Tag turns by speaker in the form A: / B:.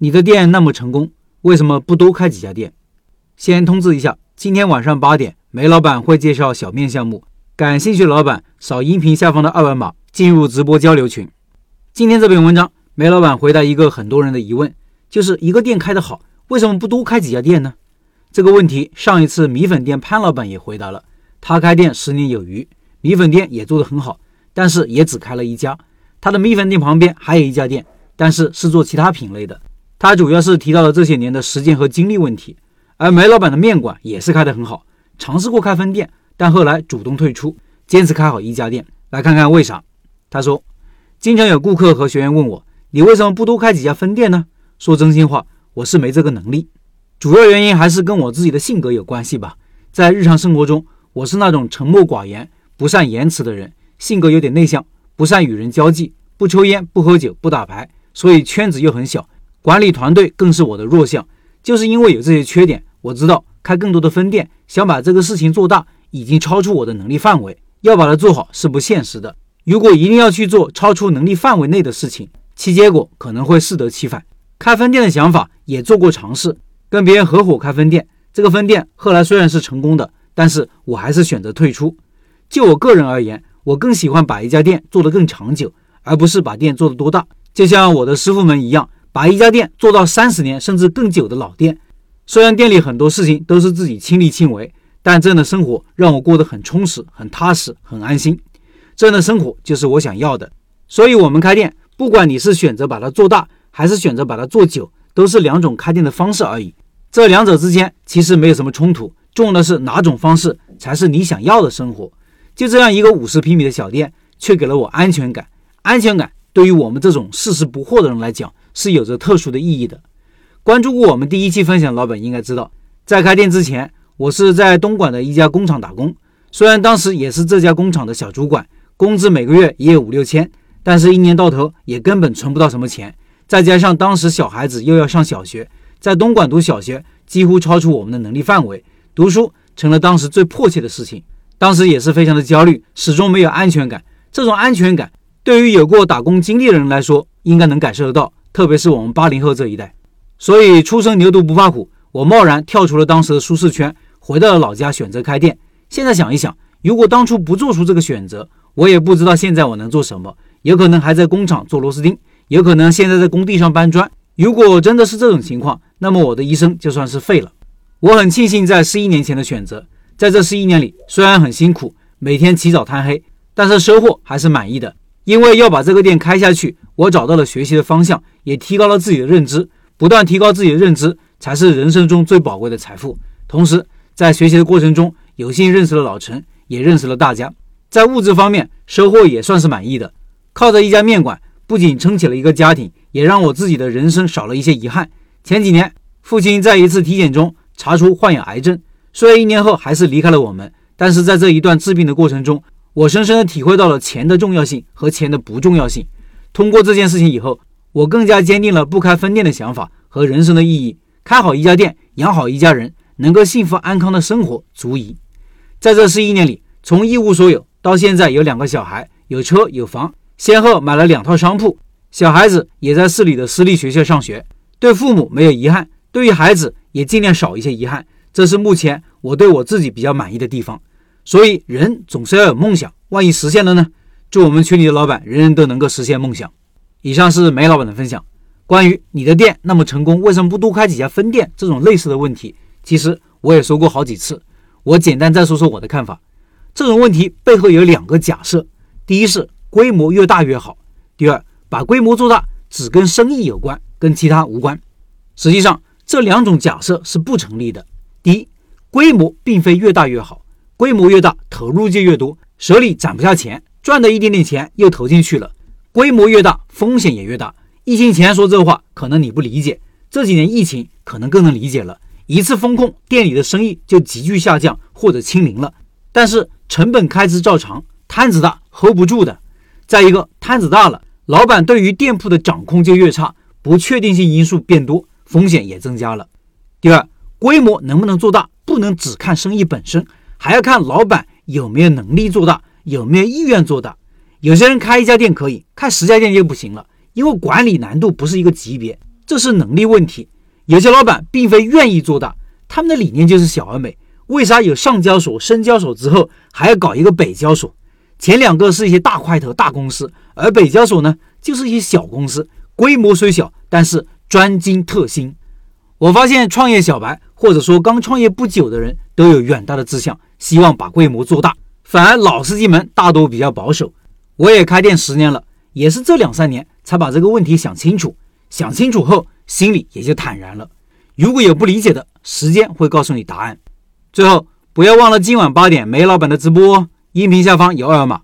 A: 你的店那么成功，为什么不多开几家店？先通知一下，今天晚上八点，梅老板会介绍小面项目，感兴趣老板扫音频下方的二维码进入直播交流群。今天这篇文章，梅老板回答一个很多人的疑问，就是一个店开得好，为什么不多开几家店呢？这个问题上一次米粉店潘老板也回答了，他开店十年有余，米粉店也做得很好，但是也只开了一家。他的米粉店旁边还有一家店，但是是做其他品类的。他主要是提到了这些年的时间和精力问题，而梅老板的面馆也是开得很好，尝试过开分店，但后来主动退出，坚持开好一家店。来看看为啥？他说，经常有顾客和学员问我，你为什么不多开几家分店呢？说真心话，我是没这个能力，主要原因还是跟我自己的性格有关系吧。在日常生活中，我是那种沉默寡言、不善言辞的人，性格有点内向，不善与人交际，不抽烟、不喝酒、不打牌，所以圈子又很小。管理团队更是我的弱项，就是因为有这些缺点，我知道开更多的分店，想把这个事情做大，已经超出我的能力范围，要把它做好是不现实的。如果一定要去做超出能力范围内的事情，其结果可能会适得其反。开分店的想法也做过尝试，跟别人合伙开分店，这个分店后来虽然是成功的，但是我还是选择退出。就我个人而言，我更喜欢把一家店做得更长久，而不是把店做得多大。就像我的师傅们一样。把一家店做到三十年甚至更久的老店，虽然店里很多事情都是自己亲力亲为，但这样的生活让我过得很充实、很踏实、很安心。这样的生活就是我想要的。所以，我们开店，不管你是选择把它做大，还是选择把它做久，都是两种开店的方式而已。这两者之间其实没有什么冲突，重要的是哪种方式才是你想要的生活。就这样一个五十平米的小店，却给了我安全感。安全感对于我们这种世事不惑的人来讲。是有着特殊的意义的。关注过我们第一期分享老板应该知道，在开店之前，我是在东莞的一家工厂打工。虽然当时也是这家工厂的小主管，工资每个月也有五六千，但是一年到头也根本存不到什么钱。再加上当时小孩子又要上小学，在东莞读小学几乎超出我们的能力范围，读书成了当时最迫切的事情。当时也是非常的焦虑，始终没有安全感。这种安全感对于有过打工经历的人来说，应该能感受得到。特别是我们八零后这一代，所以初生牛犊不怕虎，我贸然跳出了当时的舒适圈，回到了老家，选择开店。现在想一想，如果当初不做出这个选择，我也不知道现在我能做什么，有可能还在工厂做螺丝钉，有可能现在在工地上搬砖。如果真的是这种情况，那么我的一生就算是废了。我很庆幸在十一年前的选择，在这十一年里，虽然很辛苦，每天起早贪黑，但是收获还是满意的。因为要把这个店开下去，我找到了学习的方向，也提高了自己的认知。不断提高自己的认知，才是人生中最宝贵的财富。同时，在学习的过程中，有幸认识了老陈，也认识了大家。在物质方面，收获也算是满意的。靠着一家面馆，不仅撑起了一个家庭，也让我自己的人生少了一些遗憾。前几年，父亲在一次体检中查出患有癌症，虽然一年后还是离开了我们，但是在这一段治病的过程中，我深深地体会到了钱的重要性和钱的不重要性。通过这件事情以后，我更加坚定了不开分店的想法和人生的意义。开好一家店，养好一家人，能够幸福安康的生活足矣。在这十一年里，从一无所有到现在有两个小孩，有车有房，先后买了两套商铺，小孩子也在市里的私立学校上学，对父母没有遗憾，对于孩子也尽量少一些遗憾。这是目前我对我自己比较满意的地方。所以，人总是要有梦想，万一实现了呢？祝我们群里的老板人人都能够实现梦想。以上是梅老板的分享。关于你的店那么成功，为什么不多开几家分店？这种类似的问题，其实我也说过好几次。我简单再说说我的看法。这种问题背后有两个假设：第一是规模越大越好；第二，把规模做大只跟生意有关，跟其他无关。实际上，这两种假设是不成立的。第一，规模并非越大越好。规模越大，投入就越多，手里攒不下钱，赚的一点点钱又投进去了。规模越大，风险也越大。疫情前说这话，可能你不理解；这几年疫情，可能更能理解了。一次风控，店里的生意就急剧下降或者清零了。但是成本开支照常，摊子大，hold 不住的。再一个，摊子大了，老板对于店铺的掌控就越差，不确定性因素变多，风险也增加了。第二，规模能不能做大，不能只看生意本身。还要看老板有没有能力做大，有没有意愿做大。有些人开一家店可以，开十家店就不行了，因为管理难度不是一个级别。这是能力问题。有些老板并非愿意做大，他们的理念就是小而美。为啥有上交所、深交所之后还要搞一个北交所？前两个是一些大块头、大公司，而北交所呢，就是一些小公司，规模虽小，但是专精特新。我发现创业小白或者说刚创业不久的人都有远大的志向，希望把规模做大，反而老司机们大多比较保守。我也开店十年了，也是这两三年才把这个问题想清楚。想清楚后，心里也就坦然了。如果有不理解的，时间会告诉你答案。最后，不要忘了今晚八点梅老板的直播哦，音频下方有二维码。